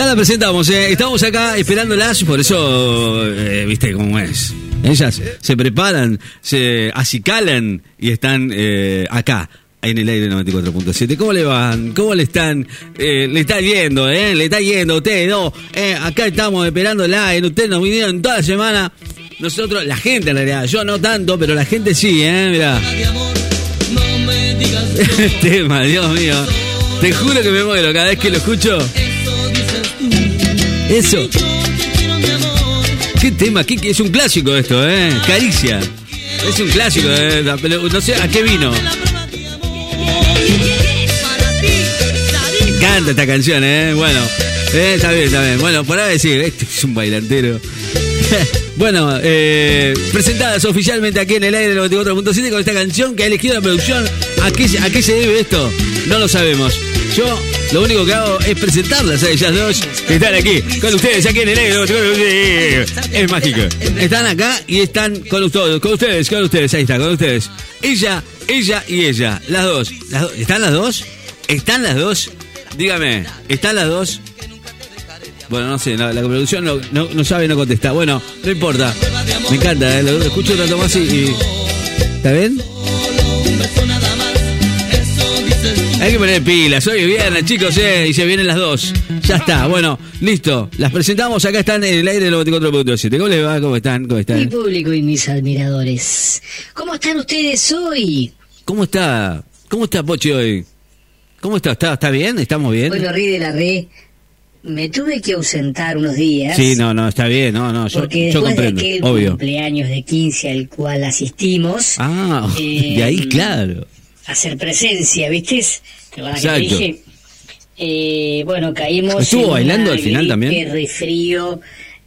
Ya la presentamos, ¿eh? estamos acá esperándolas, por eso, eh, viste cómo es. Ellas se preparan, se acicalan y están eh, acá, en el aire 94.7. ¿Cómo le van? ¿Cómo le están? Eh, le está yendo, ¿eh? Le está yendo a ustedes, no. Eh, acá estamos esperándola, ustedes nos vinieron toda la semana. Nosotros, la gente en realidad, yo no tanto, pero la gente sí, ¿eh? Mira. tema, Dios mío. Te juro que me muero cada vez que lo escucho. Eso. ¿Qué tema? ¿Qué, es un clásico esto, ¿eh? Caricia. Es un clásico, ¿eh? No sé a qué vino. Me encanta esta canción, ¿eh? Bueno, eh, está bien, está bien. Bueno, por ahora decir, este es un bailantero. bueno, eh, presentadas oficialmente aquí en el aire del 94.7 con esta canción que ha elegido la producción. ¿A qué, ¿A qué se debe esto? No lo sabemos. Yo lo único que hago es presentarlas a ellas dos que están aquí con ustedes aquí en el 94.7. Es mágico. Están acá y están con ustedes, con ustedes, con ustedes. Ahí está, con ustedes. Ella, ella y ella. Las dos. ¿Están las dos? ¿Están las dos? Dígame, ¿están las dos? Bueno, no sé, la, la producción no, no, no sabe, no contesta. Bueno, no importa. Me encanta, ¿eh? lo escucho tanto más y, y- ¿Está bien? Hay que poner pilas. Hoy es viernes, chicos, ¿eh? y se vienen las dos. Ya está, bueno, listo. Las presentamos. Acá están en el aire del 94.7. ¿Cómo les va? ¿Cómo están? ¿Cómo Mi están? público y mis admiradores. ¿Cómo están ustedes hoy? ¿Cómo está? ¿Cómo está Pochi hoy? ¿Cómo está? ¿Está, está bien? ¿Estamos bien? Bueno, Rí de la Re, me tuve que ausentar unos días. Sí, no, no, está bien. No, no, yo, Porque yo después de comprendo. aquel Obvio. cumpleaños de 15 al cual asistimos, Ah, Eh, de ahí, claro. Hacer presencia, ¿viste? ¿Te acuerdas que te Exacto. dije? Eh, bueno, caímos. ¿Estuvo en bailando al final también? gripe, resfrío.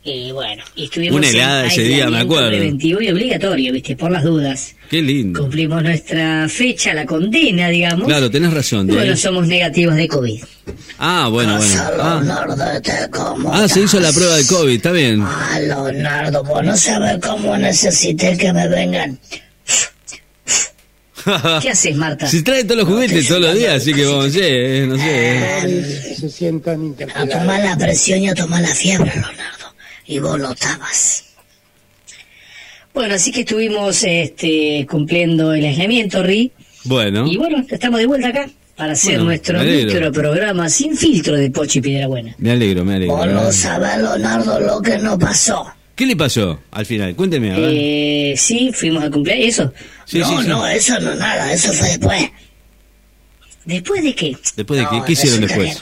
Eh, bueno, y estuvimos Una en helada ese día, me acuerdo. preventivo y obligatorio, ¿viste? Por las dudas. Qué lindo. Cumplimos nuestra fecha, la condena, digamos. Claro, tenés razón. Bueno, ahí. somos negativos de COVID. Ah, bueno, bueno. Ah, Leonardo, ¿cómo Ah, se hizo la prueba de COVID, está bien. Ah, Leonardo, vos no sabes cómo necesité que me vengan. ¿Qué haces, Marta? Se trae todos los juguetes todos los días, así que vamos, no sé, eh, no sé. se sientan A tomar la presión y a tomar la fiebre, Leonardo. Y vos lo estabas. Bueno, así que estuvimos este, cumpliendo el aislamiento, Ri. Bueno, Y bueno, estamos de vuelta acá para hacer Bueno, nuestro me alegro. microprograma sin filtro de Pochi Piedrabuena. me alegro, me alegro. Vos no sabés, Leonardo, lo que nos pasó. ¿Qué le pasó al final? Cuénteme, a ver. Eh, sí, fuimos a cumplir eso. Sí, no, sí, sí. no, eso no nada, eso fue después. ¿Después de qué? ¿Después de No, qué? ¿Qué hicieron después?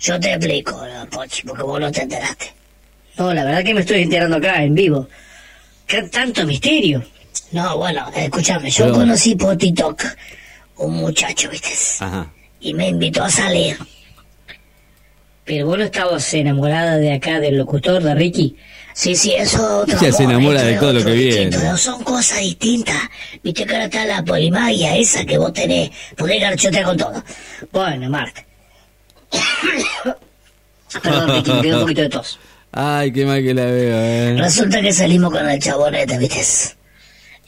Yo te explico, Pochi, porque vos no te enteraste. No, la verdad que me estoy enterando acá, en vivo. ¿Qué tanto misterio? No, bueno, escúchame, yo Pero- conocí por TikTok un muchacho, ¿viste? Ajá. y me invitó a salir. Pero vos no estabas enamorada de acá del locutor, de Ricky. Sí, sí, eso es otro Ella se amor, enamora de todo lo que viene. no Son cosas distintas. Viste que ahora está la polimagia esa que vos tenés. Podés garchotear con todo. Bueno, Marta. Perdón, Ricky, me quedó un poquito de tos. Ay, qué mal que la veo, eh. Resulta que salimos con el chabonete, ¿viste?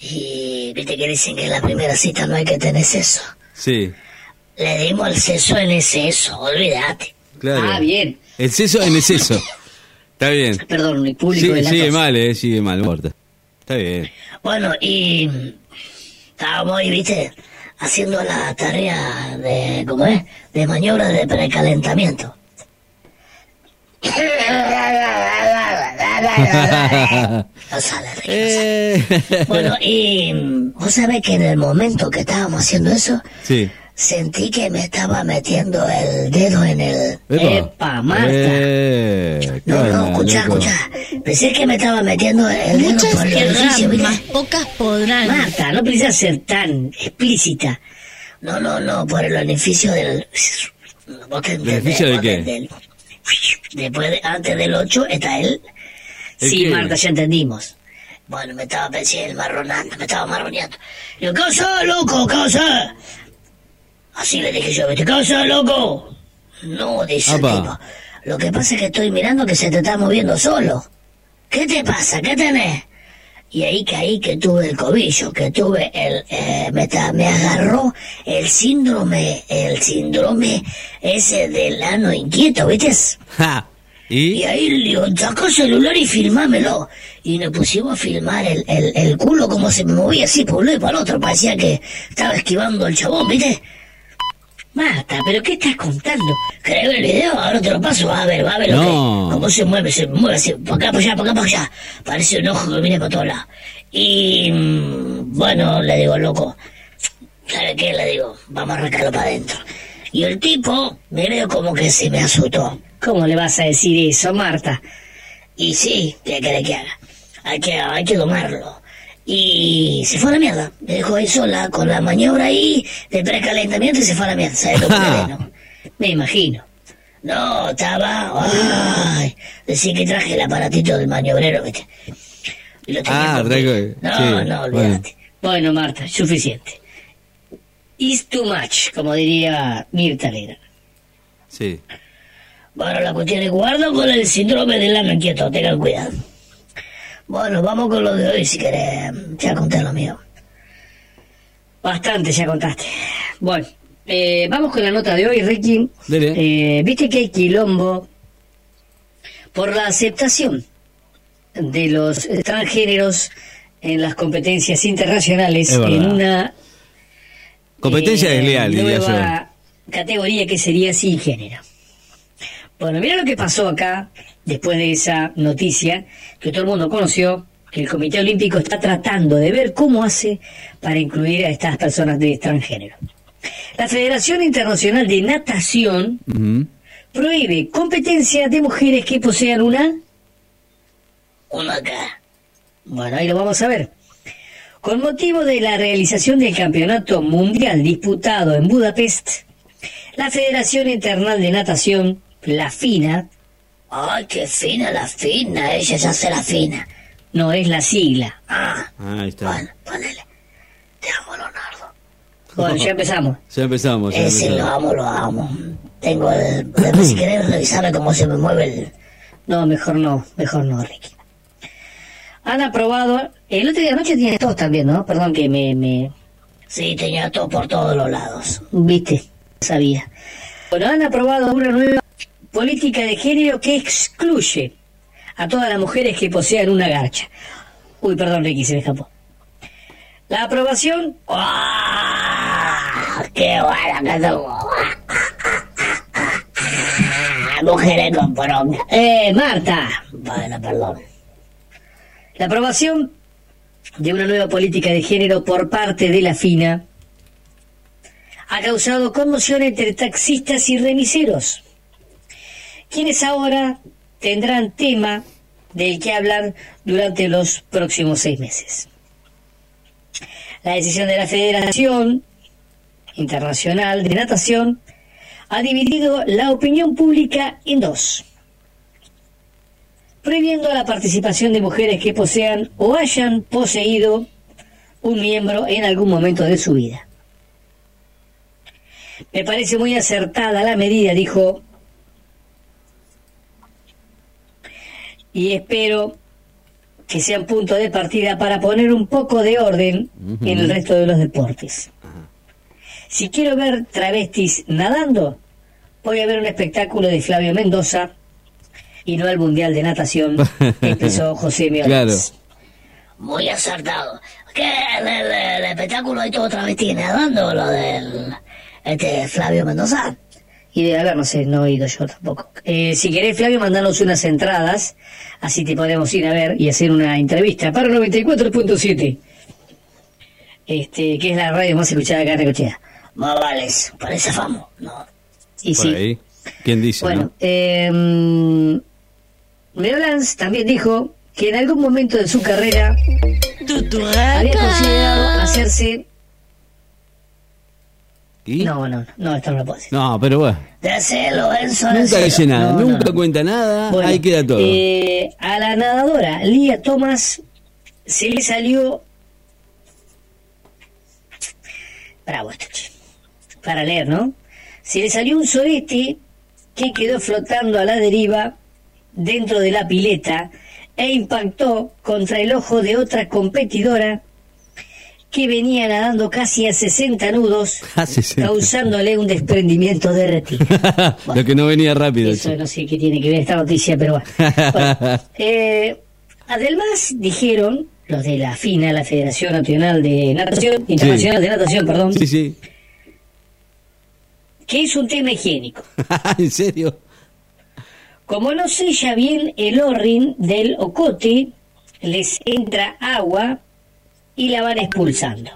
Y viste que dicen que en la primera cita no hay que tener sexo. Sí, Le dimos el sexo en exceso, olvídate. claro. Ah, bien. El seso en exceso. Está bien. Perdón, el público de Sí, la sigue tos. mal, eh, sigue mal, muerta. Está bien. Bueno, y estábamos ahí, viste, haciendo la tarea de, ¿cómo es? De maniobra de precalentamiento. No sale, no sale. Eh. Bueno, y vos sabés que en el momento que estábamos haciendo eso, Sí. Sentí que me estaba metiendo el dedo en el... ¡Epa, Marta! Eh, No, no, loco. escuchá. Pensé que me estaba metiendo el dedo Muchas por el orificio, ¿viste? más pocas podrán. Marta, no precisas ser tan explícita. No, no, no, por el orificio del... ¿Vos te entendés? ¿Beneficio de qué? entendés. Después, de- antes del 8 está él. ¿El Sí, qué? Marta, ya entendimos. Bueno, me estaba pensando, marronando, me estaba marroneando. Yo, ¿qué haces, loco? ¿Qué haces? Así le dije yo, ¿viste? ¿Qué haces, loco? No, dice el tipo. Lo que pasa es que estoy mirando que se te está moviendo solo. ¿Qué te pasa? ¿Qué tenés? Y ahí caí que tuve el cobillo, que tuve el... eh, me, agarró el síndrome, el síndrome ese del ano inquieto, ¿viste? Ja. Y ¿Y? ahí le digo, sacó el celular y filmámelo. Y nos pusimos a filmar el, el, el culo como se me movía así por un lado y para el otro. Parecía que estaba esquivando el chabón, ¿viste? Marta, ¿pero qué estás contando? ¿Querés ver el video? Ahora te lo paso, va a ver, va a ver lo No. que, cómo se mueve, se mueve así, para acá, para allá, para acá, para allá. Parece un ojo que viene para todos lados. Y, mm, bueno, le digo, loco, ¿sabe qué? Le digo, vamos a arrancarlo para adentro. Y el tipo, me veo como que se me asustó. ¿Cómo le vas a decir eso, Marta? Y sí, ¿qué quiere que haga? Hay que, hay que domarlo. Y se fue a la mierda. Me dejó ahí sola con la maniobra ahí de precalentamiento y se fue a la mierda. ¿Sabes lo que no? Me imagino. No, estaba... Ay, decía que traje el aparatito del maniobrero, ¿viste? Y lo tenía Ah, traigo- No, sí, no, olvídate. Bueno, Marta, suficiente. Is too much, como diría Mirta Legrand. Sí. Bueno, la cuestión es guardo con el síndrome del ano inquieto, tengan cuidado. Bueno, vamos con lo de hoy si querés. Ya conté lo mío. Bastante ya contaste. Bueno, eh, vamos con la nota de hoy, Ricky. Dele. Eh, Viste que hay quilombo por la aceptación de los transgéneros en las competencias internacionales en una Competencia eh, desleal, diría yo. nueva categoría que sería sin género. Bueno, mira lo que pasó acá después de esa noticia que todo el mundo conoció, que el Comité Olímpico está tratando de ver cómo hace para incluir a estas personas de transgénero. La Federación Internacional de Natación prohíbe competencias de mujeres que posean una... Uno acá. Bueno, ahí lo vamos a ver. Con motivo de la realización del Campeonato Mundial disputado en Budapest, la Federación Internacional de Natación, la FINA, Ay, qué fina la fina. Ella ya hace la fina. no es la sigla. Ah, Ahí está. bueno, ponele. Te amo, Leonardo. Bueno, ya empezamos. Ya empezamos. Ya Ese lo amo, lo amo. Tengo el... si querés revisarme cómo se me mueve el... No, mejor no, mejor no, Ricky. Han aprobado, el otro día anoche tienes tos también, ¿no? Perdón que me, me, Sí, tenía todo por todos los lados. viste, sabía. Bueno, han aprobado una nueva política de género que excluye a todas las mujeres que posean una garcha. Uy, perdón, Ricky, se me escapó. La aprobación ¡Ah! ¡Qué buena que! Mujeres con poronga. Eh, Marta, Bueno, perdón. la aprobación de una nueva política de género por parte de la FINA ha causado conmoción entre taxistas y remiseros, quienes ahora tendrán tema del que hablar durante los próximos seis meses. La decisión de la Federación Internacional de Natación ha dividido la opinión pública en dos prohibiendo la participación de mujeres que posean o hayan poseído un miembro en algún momento de su vida. Me parece muy acertada la medida, dijo, y espero que sea un punto de partida para poner un poco de orden en el resto de los deportes. Si quiero ver travestis nadando, voy a ver un espectáculo de Flavio Mendoza y no al Mundial de Natación, expresó José Meolas. Claro. Muy acertado. ¿Qué? ¿El, el- el espectáculo hay todo travesti nadando? Lo del... Este, Flavio Mendoza. Y de haber, no sé, no he oído yo tampoco. Eh, si querés, Flavio, mandanos unas entradas, así te podemos ir a ver y hacer una entrevista para 94.7, este, que es la radio más escuchada acá en Necochea. Más vales, parece famo. No. Y Por sí, ahí. ¿Quién dice? bueno, no? eh, Meolans también dijo que en algún momento de su carrera había considerado hacerse... ¿Y? No, no, no, esto no lo puedo decir. No, pero bueno. Decelo, Enzo, Nunca dice nada, No, nunca no. cuenta nada, Bueno, ahí queda todo. eh, a la nadadora Lía Thomas se le salió. Bravo esto, che. Para leer, ¿no? Se le salió un sorete que quedó flotando a la deriva dentro de la pileta e impactó contra el ojo de otra competidora que venía nadando casi a 60 nudos, A 60. causándole un desprendimiento de retina. Lo que no venía rápido. Eso no sé qué tiene que ver esta noticia, pero bueno. Bueno, eh, además dijeron los de la FINA, la Federación Nacional de Natación, Internacional de Natación, perdón, Sí, sí. que es un tema higiénico. ¿En serio? Como no sella bien el orrin del ocote, les entra agua y la van expulsando.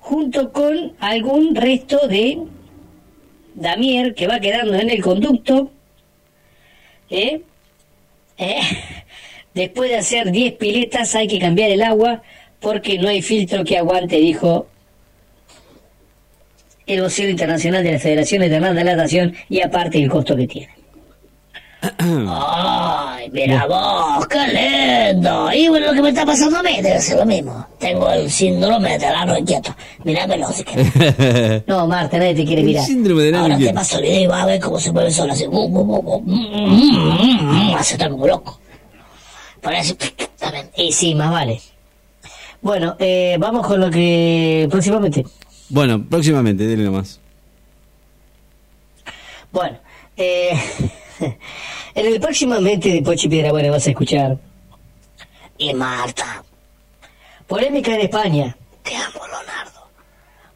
Junto con algún resto de damier que va quedando en el conducto. ¿eh? Eh, Después de hacer 10 piletas hay que cambiar el agua porque no hay filtro que aguante, dijo el vocero internacional de la Federación de la Natación y aparte el costo que tiene. Ay, mira vos, qué lindo. Y bueno, lo que me está pasando a mí debe ser lo mismo. Tengo el síndrome del ano inquieto. Mirámelo si querés. No, Marta, nadie te quiere El mirar. síndrome del ano Ahora te paso el video y vas a ver cómo se mueve solo así. Uh, uh, uh, mm, mm, mm, Hace tan como loco. Parece... también. Y sí, más vale. Bueno, eh, vamos con lo que próximamente. Bueno, próximamente, dile nomás. Bueno, eh, en el próximamente de Pochi Piedra Buena vas a escuchar. Y Marta. Polémica en España. Te amo, Leonardo.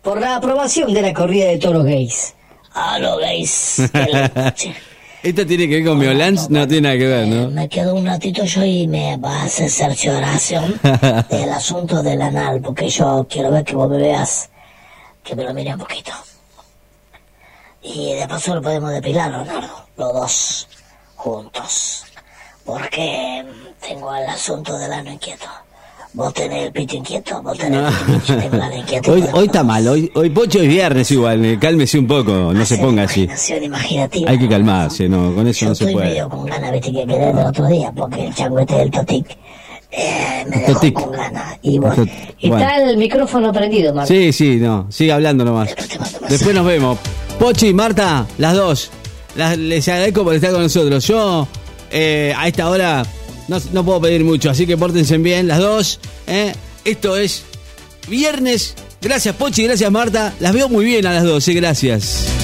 Por la aprobación de la corrida de toros gays. A los gays. Esto tiene que ver con Violans, no tiene nada que ver, Eh, ¿no? Me quedo un ratito yo y me vas a hacer cercioración del asunto del anal, porque yo quiero ver que vos me veas, que me lo mire un poquito. Y de paso lo podemos depilar, Leonardo, los dos juntos. Porque tengo el asunto del ano inquieto. Vos tenés el pito inquieto, vos tenés No. el pito inquieto, yo tengo el ano inquieto. Hoy, hoy está mal, hoy, hoy Pocho es viernes igual, eh, cálmese un poco, no se hacer ponga así. Imaginativa. Hay que calmarse, no, con eso Yo no se estoy puede. medio con ganas, viste, que quedé el otro día, porque el changuete del Totic eh, me dejó Totic. con ganas. Y bueno, Tot- Bueno. Está el micrófono prendido, Marta. Sí, sí, no, sigue hablando nomás. Después te mando Después nos vemos. Pochi, Marta, las dos. Les agradezco por estar con nosotros. Yo, eh, a esta hora, no, no puedo pedir mucho, así que pórtense bien, las dos. ¿eh? Esto es viernes. Gracias, Pochi, gracias, Marta. Las veo muy bien a las dos, gracias.